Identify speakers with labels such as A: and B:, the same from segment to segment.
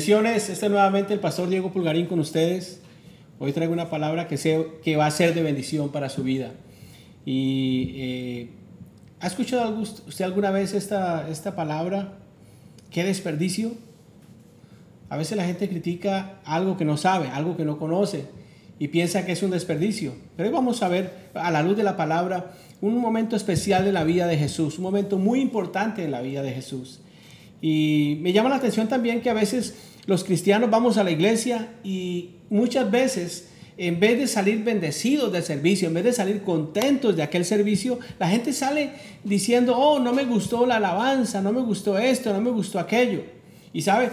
A: Bendiciones, este es nuevamente el pastor Diego Pulgarín con ustedes. Hoy traigo una palabra que, sé, que va a ser de bendición para su vida. Y eh, ¿ha escuchado usted alguna vez esta, esta palabra? ¿Qué desperdicio? A veces la gente critica algo que no sabe, algo que no conoce y piensa que es un desperdicio. Pero hoy vamos a ver a la luz de la palabra un momento especial de la vida de Jesús, un momento muy importante en la vida de Jesús. Y me llama la atención también que a veces los cristianos vamos a la iglesia y muchas veces en vez de salir bendecidos del servicio, en vez de salir contentos de aquel servicio, la gente sale diciendo, oh, no me gustó la alabanza, no me gustó esto, no me gustó aquello. Y sabe,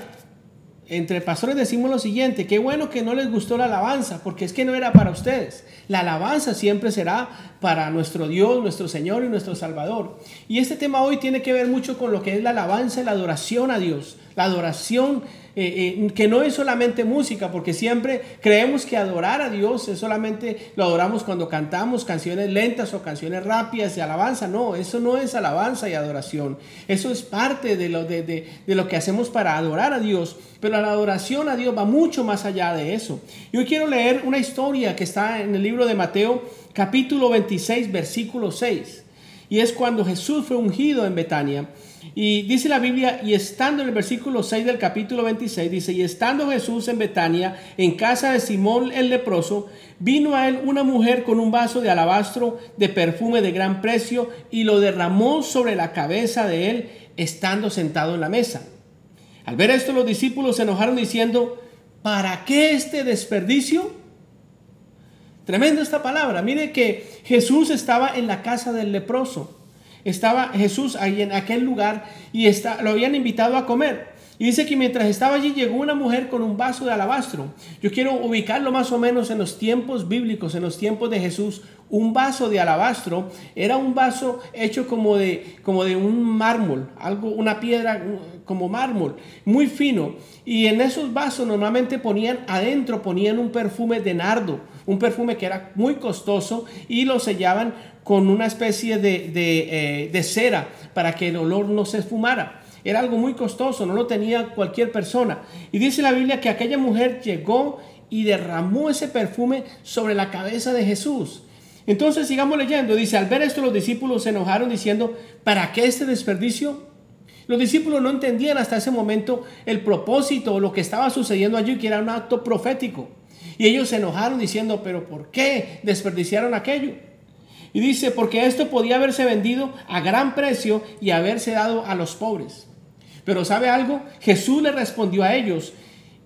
A: entre pastores decimos lo siguiente, qué bueno que no les gustó la alabanza, porque es que no era para ustedes. La alabanza siempre será para nuestro Dios, nuestro Señor y nuestro Salvador. Y este tema hoy tiene que ver mucho con lo que es la alabanza y la adoración a Dios. La adoración eh, eh, que no es solamente música, porque siempre creemos que adorar a Dios es solamente lo adoramos cuando cantamos canciones lentas o canciones rápidas de alabanza. No, eso no es alabanza y adoración. Eso es parte de lo, de, de lo que hacemos para adorar a Dios. Pero la adoración a Dios va mucho más allá de eso. Y hoy quiero leer una historia que está en el libro de Mateo, capítulo 26, versículo 6. Y es cuando Jesús fue ungido en Betania. Y dice la Biblia, y estando en el versículo 6 del capítulo 26, dice, y estando Jesús en Betania, en casa de Simón el leproso, vino a él una mujer con un vaso de alabastro de perfume de gran precio y lo derramó sobre la cabeza de él, estando sentado en la mesa. Al ver esto, los discípulos se enojaron diciendo, ¿para qué este desperdicio? Tremenda esta palabra. Mire que Jesús estaba en la casa del leproso. Estaba Jesús ahí en aquel lugar y está, lo habían invitado a comer. Y dice que mientras estaba allí llegó una mujer con un vaso de alabastro. Yo quiero ubicarlo más o menos en los tiempos bíblicos, en los tiempos de Jesús. Un vaso de alabastro era un vaso hecho como de, como de un mármol, algo, una piedra como mármol, muy fino. Y en esos vasos normalmente ponían adentro, ponían un perfume de nardo, un perfume que era muy costoso y lo sellaban con una especie de, eh, de, cera para que el olor no se esfumara. Era algo muy costoso, no lo tenía cualquier persona. Y dice la Biblia que aquella mujer llegó y derramó ese perfume sobre la cabeza de Jesús. Entonces sigamos leyendo. Dice, al ver esto los discípulos se enojaron diciendo, ¿para qué este desperdicio? Los discípulos no entendían hasta ese momento el propósito o lo que estaba sucediendo allí, que era un acto profético. Y ellos se enojaron diciendo, pero ¿por qué desperdiciaron aquello? Y dice, porque esto podía haberse vendido a gran precio y haberse dado a los pobres. Pero ¿sabe algo? Jesús le respondió a ellos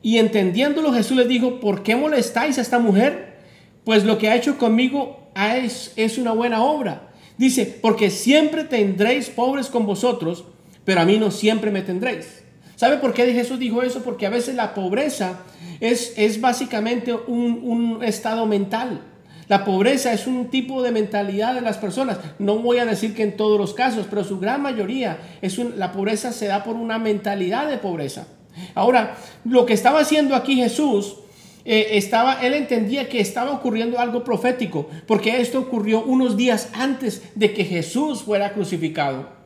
A: y entendiéndolo Jesús les dijo, ¿por qué molestáis a esta mujer? Pues lo que ha hecho conmigo es, es una buena obra. Dice, porque siempre tendréis pobres con vosotros, pero a mí no siempre me tendréis. ¿Sabe por qué Jesús dijo eso? Porque a veces la pobreza es, es básicamente un, un estado mental. La pobreza es un tipo de mentalidad de las personas. No voy a decir que en todos los casos, pero su gran mayoría es la pobreza se da por una mentalidad de pobreza. Ahora, lo que estaba haciendo aquí Jesús eh, estaba, él entendía que estaba ocurriendo algo profético, porque esto ocurrió unos días antes de que Jesús fuera crucificado.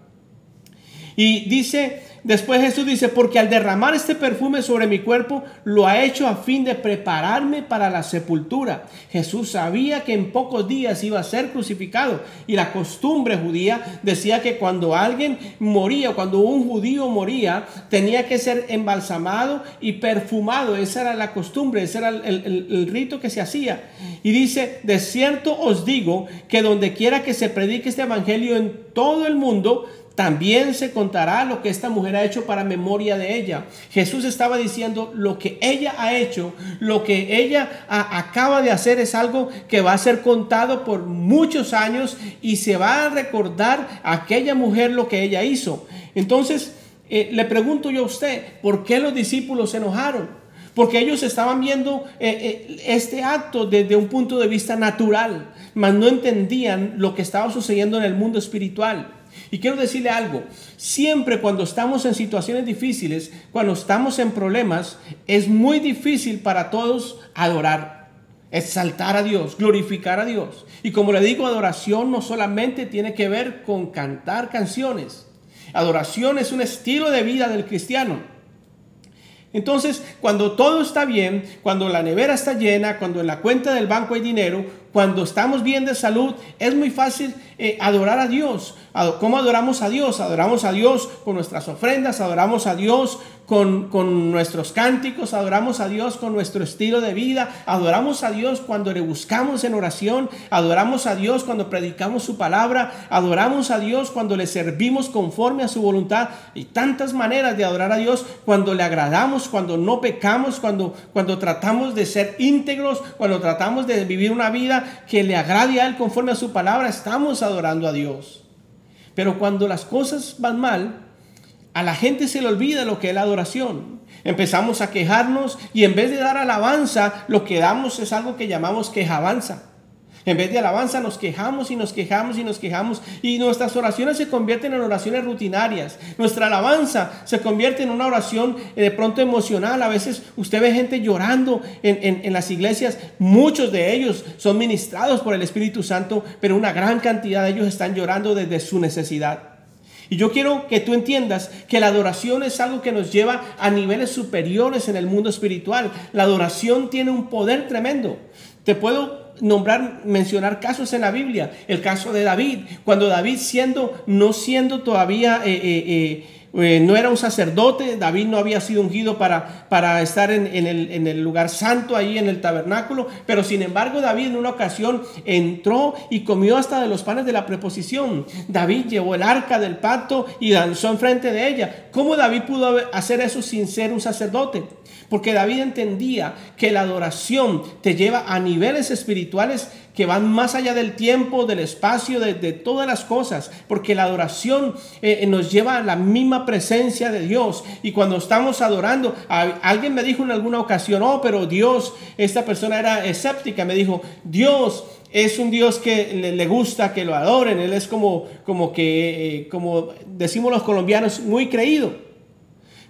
A: Y dice Después Jesús dice, porque al derramar este perfume sobre mi cuerpo, lo ha hecho a fin de prepararme para la sepultura. Jesús sabía que en pocos días iba a ser crucificado y la costumbre judía decía que cuando alguien moría, cuando un judío moría, tenía que ser embalsamado y perfumado. Esa era la costumbre, ese era el, el rito que se hacía. Y dice, de cierto os digo que donde quiera que se predique este evangelio en todo el mundo, también se contará lo que esta mujer ha hecho para memoria de ella. Jesús estaba diciendo lo que ella ha hecho, lo que ella acaba de hacer es algo que va a ser contado por muchos años y se va a recordar a aquella mujer lo que ella hizo. Entonces, eh, le pregunto yo a usted, ¿por qué los discípulos se enojaron? Porque ellos estaban viendo eh, eh, este acto desde un punto de vista natural, mas no entendían lo que estaba sucediendo en el mundo espiritual. Y quiero decirle algo, siempre cuando estamos en situaciones difíciles, cuando estamos en problemas, es muy difícil para todos adorar, exaltar a Dios, glorificar a Dios. Y como le digo, adoración no solamente tiene que ver con cantar canciones, adoración es un estilo de vida del cristiano. Entonces, cuando todo está bien, cuando la nevera está llena, cuando en la cuenta del banco hay dinero, cuando estamos bien de salud, es muy fácil eh, adorar a Dios. ¿Cómo adoramos a Dios? Adoramos a Dios con nuestras ofrendas, adoramos a Dios con, con, nuestros cánticos, adoramos a Dios con nuestro estilo de vida, adoramos a Dios cuando le buscamos en oración, adoramos a Dios cuando predicamos su palabra, adoramos a Dios cuando le servimos conforme a su voluntad y tantas maneras de adorar a Dios cuando le agradamos, cuando no pecamos, cuando, cuando tratamos de ser íntegros, cuando tratamos de vivir una vida que le agrade a Él conforme a su palabra, estamos adorando a Dios. Pero cuando las cosas van mal, a la gente se le olvida lo que es la adoración. Empezamos a quejarnos y en vez de dar alabanza, lo que damos es algo que llamamos quejabanza. En vez de alabanza nos quejamos y nos quejamos y nos quejamos y nuestras oraciones se convierten en oraciones rutinarias. Nuestra alabanza se convierte en una oración eh, de pronto emocional. A veces usted ve gente llorando en, en las iglesias. Muchos de ellos son ministrados por el Espíritu Santo, pero una gran cantidad de ellos están llorando desde su necesidad. Y yo quiero que tú entiendas que la adoración es algo que nos lleva a niveles superiores en el mundo espiritual. La adoración tiene un poder tremendo. Te puedo nombrar, mencionar casos en la Biblia. El caso de David, cuando David siendo, no siendo todavía, eh, eh, eh, no era un sacerdote, David no había sido ungido para, para estar en, el, en, el, lugar santo ahí en el tabernáculo, pero sin embargo David en una ocasión entró y comió hasta de los panes de la preposición. David llevó el arca del pacto y danzó enfrente de ella. ¿Cómo David pudo hacer eso sin ser un sacerdote? Porque David entendía que la adoración te lleva a niveles espirituales que van más allá del tiempo, del espacio, de, todas las cosas. Porque la adoración eh, eh, nos lleva a la misma presencia de Dios. Y cuando estamos adorando, alguien me dijo en alguna ocasión, oh, pero Dios, esta persona era escéptica, me dijo, Dios es un Dios que le, gusta que lo adoren. Él es como, como que, eh, como decimos los colombianos, muy creído.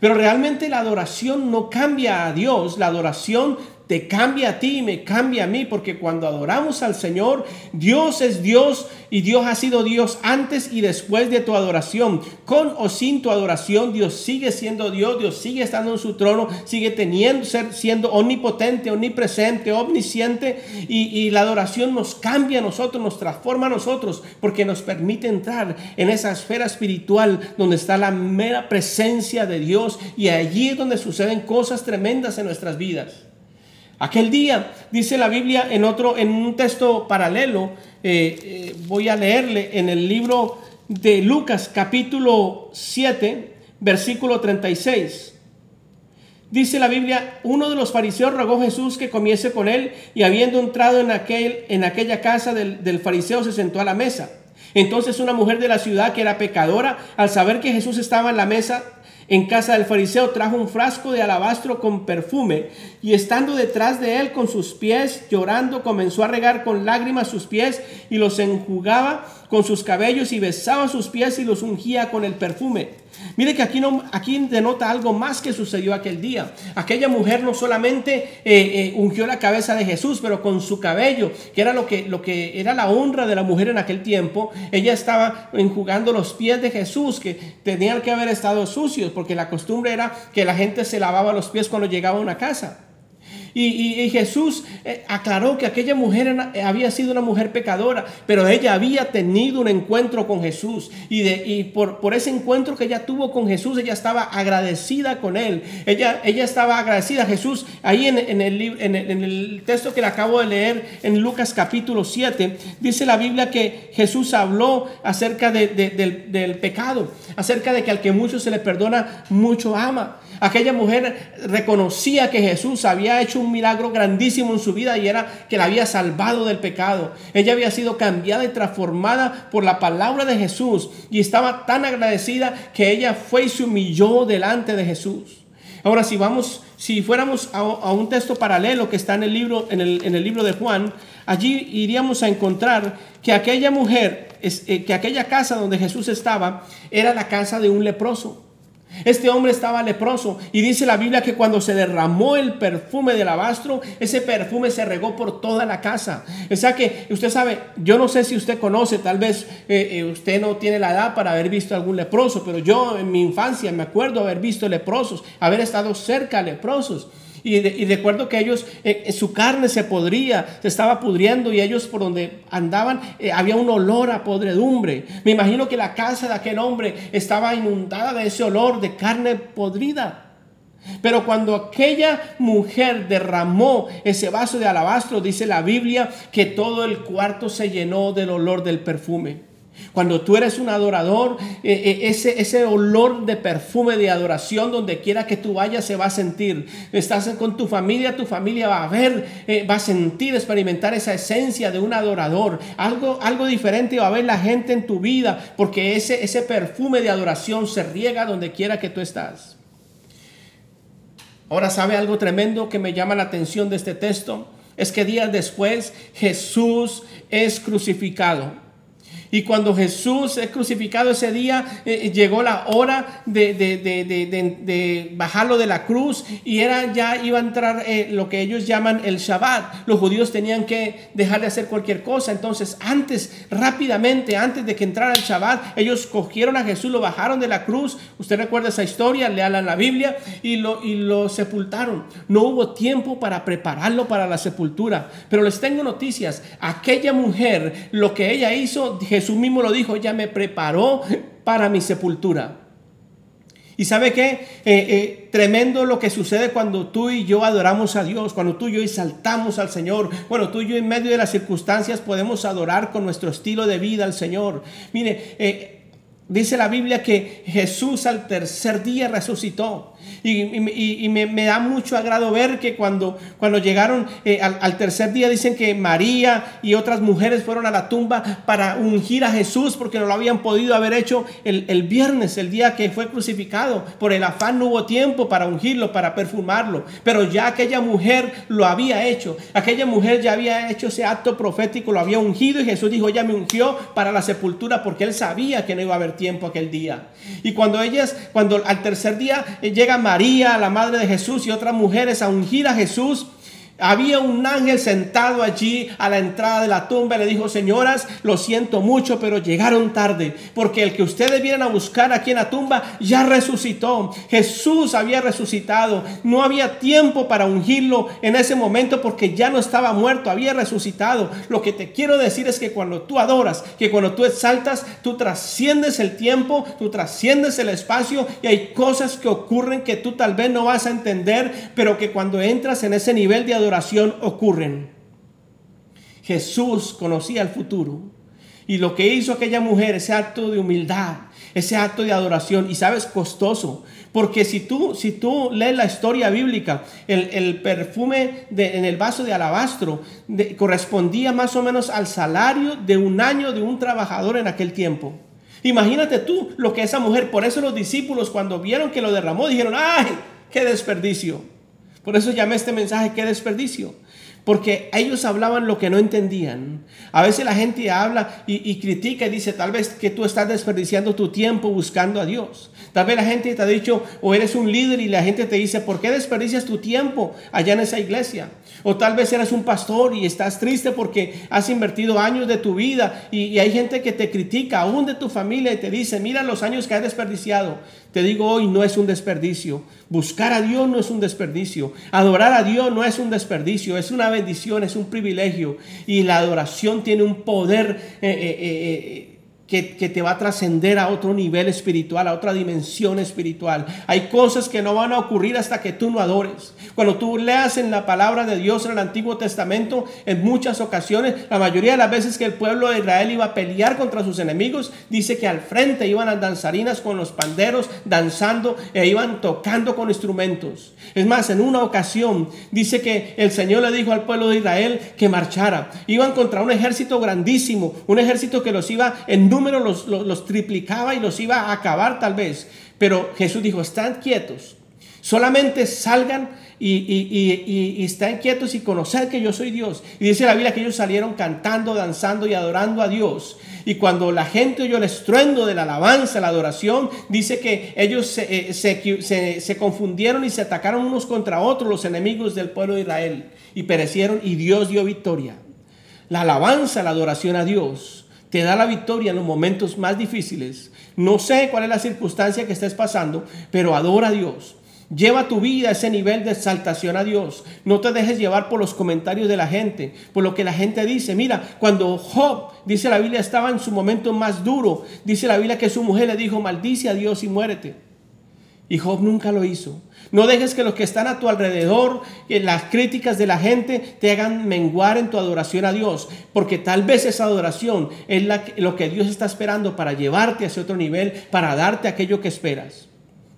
A: Pero realmente la adoración no cambia a Dios, la adoración te cambia a ti y me cambia a mí, porque cuando adoramos al Señor, Dios es Dios y Dios ha sido Dios antes y después de tu adoración. Con o sin tu adoración, Dios sigue siendo Dios, Dios sigue estando en su trono, sigue teniendo, ser, siendo omnipotente, omnipresente, omnisciente y, y la adoración nos cambia a nosotros, nos transforma a nosotros, porque nos permite entrar en esa esfera espiritual donde está la mera presencia de Dios y allí es donde suceden cosas tremendas en nuestras vidas. Aquel día, dice la Biblia en otro, en un texto paralelo, eh, eh, voy a leerle en el libro de Lucas capítulo 7, versículo 36. Dice la Biblia, uno de los fariseos rogó a Jesús que comiese con él y habiendo entrado en, aquel, en aquella casa del, del fariseo se sentó a la mesa. Entonces una mujer de la ciudad que era pecadora, al saber que Jesús estaba en la mesa, en casa del fariseo trajo un frasco de alabastro con perfume y estando detrás de él con sus pies llorando comenzó a regar con lágrimas sus pies y los enjugaba con sus cabellos y besaba sus pies y los ungía con el perfume. Mire que aquí, no, aquí denota algo más que sucedió aquel día. Aquella mujer no solamente eh, eh, ungió la cabeza de Jesús, pero con su cabello, que era lo que, lo que era la honra de la mujer en aquel tiempo, ella estaba enjugando los pies de Jesús, que tenían que haber estado sucios, porque la costumbre era que la gente se lavaba los pies cuando llegaba a una casa. Y, Jesús eh, aclaró que aquella mujer había sido una mujer pecadora, pero ella había tenido un encuentro con Jesús. Y, de, por, por, ese encuentro que ella tuvo con Jesús, ella estaba agradecida con él. Ella, estaba agradecida Jesús. Ahí en, el, en, el, texto que le acabo de leer en Lucas capítulo 7, dice la Biblia que Jesús habló acerca del, del pecado, acerca de que al que mucho se le perdona, mucho ama. Aquella mujer reconocía que Jesús había hecho un milagro grandísimo en su vida y era que la había salvado del pecado. Ella había sido cambiada y transformada por la palabra de Jesús y estaba tan agradecida que ella fue y se humilló delante de Jesús. Ahora, si vamos, si fuéramos a, un texto paralelo que está en el libro, en el, libro de Juan, allí iríamos a encontrar que aquella mujer, eh, que aquella casa donde Jesús estaba, era la casa de un leproso. Este hombre estaba leproso y dice la Biblia que cuando se derramó el perfume del alabastro, ese perfume se regó por toda la casa. O sea que usted sabe, yo no sé si usted conoce, tal vez eh, eh, usted no tiene la edad para haber visto algún leproso, pero yo en mi infancia me acuerdo haber visto leprosos, haber estado cerca de leprosos. Y, recuerdo que ellos, eh, su carne se podría, se estaba pudriendo y ellos por donde andaban había un olor a podredumbre. Me imagino que la casa de aquel hombre estaba inundada de ese olor de carne podrida. Pero cuando aquella mujer derramó ese vaso de alabastro, dice la Biblia que todo el cuarto se llenó del olor del perfume. Cuando tú eres un adorador, eh, eh, ese, ese olor de perfume de adoración, donde quiera que tú vayas, se va a sentir. Estás con tu familia, tu familia va a ver, eh, va a sentir, experimentar esa esencia de un adorador. Algo, algo diferente va a ver la gente en tu vida, porque ese, ese perfume de adoración se riega donde quiera que tú estás. Ahora, ¿sabe algo tremendo que me llama la atención de este texto? Es que días después Jesús es crucificado. Y cuando Jesús es crucificado ese día, eh, eh, llegó la hora de, bajarlo de la cruz y era ya iba a entrar eh, lo que ellos llaman el Shabbat. Los judíos tenían que dejar de hacer cualquier cosa. Entonces, antes, rápidamente, antes de que entrara el Shabbat, ellos cogieron a Jesús, lo bajaron de la cruz. Usted recuerda esa historia, léala en la Biblia y lo, y lo sepultaron. No hubo tiempo para prepararlo para la sepultura. Pero les tengo noticias. Aquella mujer, lo que ella hizo, Jesús Jesús mismo lo dijo, ya me preparó para mi sepultura. Y sabe qué? Eh, eh, tremendo lo que sucede cuando tú y yo adoramos a Dios, cuando tú y yo exaltamos al Señor. Bueno, tú y yo en medio de las circunstancias podemos adorar con nuestro estilo de vida al Señor. Mire, eh, dice la Biblia que Jesús al tercer día resucitó. Y, me, da mucho agrado ver que cuando, cuando llegaron eh, al, tercer día dicen que María y otras mujeres fueron a la tumba para ungir a Jesús porque no lo habían podido haber hecho el, el viernes, el día que fue crucificado. Por el afán no hubo tiempo para ungirlo, para perfumarlo. Pero ya aquella mujer lo había hecho. Aquella mujer ya había hecho ese acto profético, lo había ungido y Jesús dijo, ella me ungió para la sepultura porque él sabía que no iba a haber tiempo aquel día. Y cuando ellas, cuando al tercer día eh, María, la madre de Jesús y otras mujeres a ungir a Jesús, había un ángel sentado allí a la entrada de la tumba y le dijo, señoras, lo siento mucho, pero llegaron tarde, porque el que ustedes vienen a buscar aquí en la tumba ya resucitó. Jesús había resucitado. No había tiempo para ungirlo en ese momento porque ya no estaba muerto, había resucitado. Lo que te quiero decir es que cuando tú adoras, que cuando tú exaltas, tú trasciendes el tiempo, tú trasciendes el espacio y hay cosas que ocurren que tú tal vez no vas a entender, pero que cuando entras en ese nivel de adoración, oración ocurren. Jesús conocía el futuro. Y lo que hizo aquella mujer, ese acto de humildad, ese acto de adoración, y sabes, costoso, porque si tú, si tú lees la historia bíblica, el, perfume de, en el vaso de alabastro correspondía más o menos al salario de un año de un trabajador en aquel tiempo. Imagínate tú lo que esa mujer, por eso los discípulos cuando vieron que lo derramó, dijeron, ay, qué desperdicio. Por eso llamé este mensaje, qué desperdicio. Porque ellos hablaban lo que no entendían. A veces la gente habla y, critica y dice, tal vez que tú estás desperdiciando tu tiempo buscando a Dios. Tal vez la gente te ha dicho, o eres un líder y la gente te dice, ¿por qué desperdicias tu tiempo allá en esa iglesia? O tal vez eres un pastor y estás triste porque has invertido años de tu vida y, hay gente que te critica, aún de tu familia, y te dice, mira los años que has desperdiciado. Te digo hoy, no es un desperdicio. Buscar a Dios no es un desperdicio. Adorar a Dios no es un desperdicio, es una bendición, es un privilegio. Y la adoración tiene un poder eh, eh, eh, que, te va a trascender a otro nivel espiritual, a otra dimensión espiritual. Hay cosas que no van a ocurrir hasta que tú no adores. Cuando tú leas en la palabra de Dios en el Antiguo Testamento, en muchas ocasiones, la mayoría de las veces que el pueblo de Israel iba a pelear contra sus enemigos, dice que al frente iban las danzarinas con los panderos danzando e iban tocando con instrumentos. Es más, en una ocasión dice que el Señor le dijo al pueblo de Israel que marchara. Iban contra un ejército grandísimo, un ejército que los iba en número los, triplicaba y los iba a acabar tal vez. Pero Jesús dijo, están quietos, solamente salgan y, y, y, están quietos y conocer que yo soy Dios. Y dice la Biblia que ellos salieron cantando, danzando y adorando a Dios. Y cuando la gente oyó el estruendo de la alabanza, la adoración, dice que ellos se, eh, se, se, confundieron y se atacaron unos contra otros, los enemigos del pueblo de Israel, y perecieron y Dios dio victoria. La alabanza, la adoración a Dios, te da la victoria en los momentos más difíciles. No sé cuál es la circunstancia que estés pasando, pero adora a Dios. Lleva tu vida a ese nivel de exaltación a Dios. No te dejes llevar por los comentarios de la gente, por lo que la gente dice. Mira, cuando Job, dice la Biblia, estaba en su momento más duro, dice la Biblia que su mujer le dijo, maldice a Dios y muérete. Y Job nunca lo hizo. No dejes que los que están a tu alrededor, las críticas de la gente, te hagan menguar en tu adoración a Dios. Porque tal vez esa adoración es lo que Dios está esperando para llevarte a ese otro nivel, para darte aquello que esperas.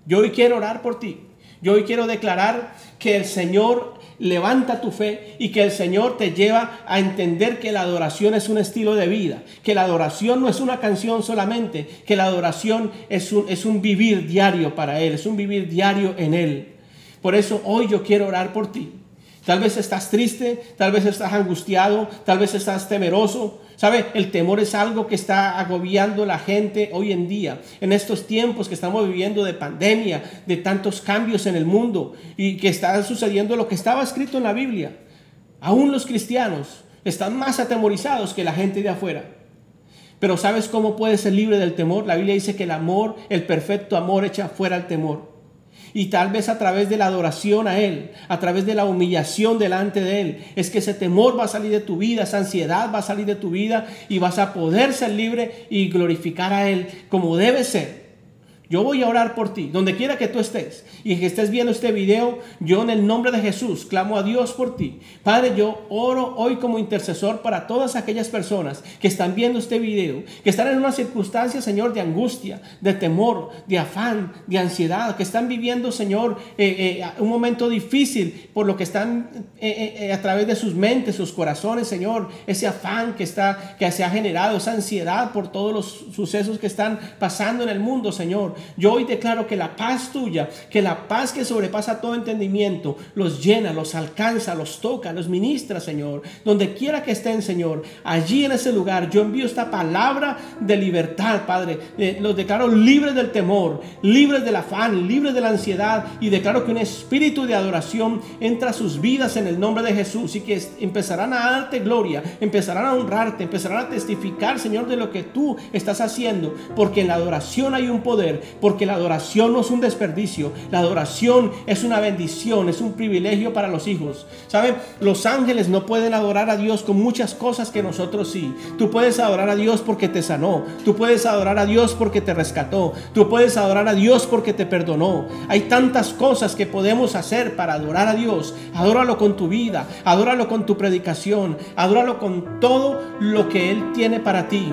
A: Yo hoy quiero orar por ti. Yo hoy quiero declarar que el Señor levanta tu fe y que el Señor te lleva a entender que la adoración es un estilo de vida, que la adoración no es una canción solamente, que la adoración es un, es un vivir diario para Él, es un vivir diario en Él. Por eso hoy yo quiero orar por ti. Tal vez estás triste, tal vez estás angustiado, tal vez estás temeroso, ¿Sabe? El temor es algo que está agobiando la gente hoy en día, en estos tiempos que estamos viviendo de pandemia, de tantos cambios en el mundo y que está sucediendo lo que estaba escrito en la Biblia. Aún los cristianos están más atemorizados que la gente de afuera. Pero ¿sabes cómo puedes ser libre del temor? La Biblia dice que el amor, el perfecto amor echa fuera el temor. Y tal vez a través de la adoración a Él, a través de la humillación delante de Él, es que ese temor va a salir de tu vida, esa ansiedad va a salir de tu vida y vas a poder ser libre y glorificar a Él como debe ser. Yo voy a orar por ti, donde quiera que tú estés y que estés viendo este video, yo en el nombre de Jesús clamo a Dios por ti. Padre, yo oro hoy como intercesor para todas aquellas personas que están viendo este video, que están en una circunstancia, Señor, de angustia, de temor, de afán, de ansiedad, que están viviendo, Señor, eh, eh, un momento difícil por lo que están eh, a través de sus mentes, sus corazones, Señor, ese afán que, está, que se ha generado, esa ansiedad por todos los sucesos que están pasando en el mundo, Señor. Yo hoy declaro que la paz tuya, que la paz que sobrepasa todo entendimiento, los llena, los alcanza, los toca, los ministra, Señor. Donde quiera que estén, Señor, allí en ese lugar, yo envío esta palabra de libertad, Padre. Eh, los declaro libres del temor, libres del afán, libres de la ansiedad y declaro que un espíritu de adoración entra a sus vidas en el nombre de Jesús y que empezarán a darte gloria, empezarán a honrarte, empezarán a testificar, Señor, de lo que tú estás haciendo, porque en la adoración hay un poder, porque la adoración no es un desperdicio, la adoración es una bendición, es un privilegio para los hijos. ¿Saben? Los ángeles no pueden adorar a Dios con muchas cosas que nosotros sí. Tú puedes adorar a Dios porque te sanó, tú puedes adorar a Dios porque te rescató, tú puedes adorar a Dios porque te perdonó. Hay tantas cosas que podemos hacer para adorar a Dios. Adóralo con tu vida, adóralo con tu predicación, adóralo con todo lo que Él tiene para ti.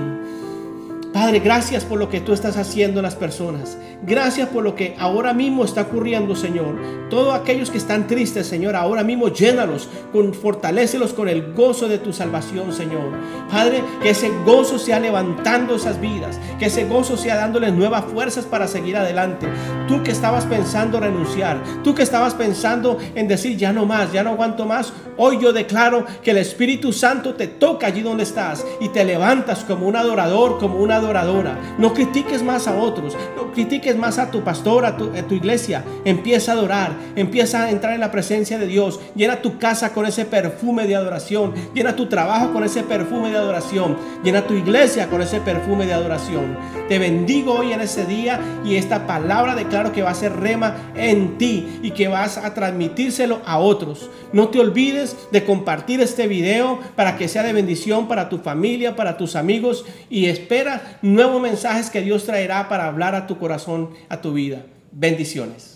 A: Padre, gracias por lo que tú estás haciendo en las personas. Gracias por lo que ahora mismo está ocurriendo, Señor. Todos aquellos que están tristes, Señor, ahora mismo llénalos, con, fortalecelos con el gozo de tu salvación, Señor. Padre, que ese gozo sea levantando esas vidas, que ese gozo sea dándoles nuevas fuerzas para seguir adelante. Tú que estabas pensando renunciar, tú que estabas pensando en decir ya no más, ya no aguanto más, hoy yo declaro que el Espíritu Santo te toca allí donde estás y te levantas como un adorador, como una adoradora. No critiques más a otros, no critiques más a tu pastor, a tu, iglesia. Empieza a adorar, empieza a entrar en la presencia de Dios. Llena tu casa con ese perfume de adoración. Llena tu trabajo con ese perfume de adoración. Llena tu iglesia con ese perfume de adoración. Te bendigo hoy en ese día y esta palabra declaro que va a ser rema en ti y que vas a transmitírselo a otros. No te olvides de compartir este video para que sea de bendición para tu familia, para tus amigos y espera nuevos mensajes que Dios traerá para hablar a tu corazón, a tu vida. Bendiciones.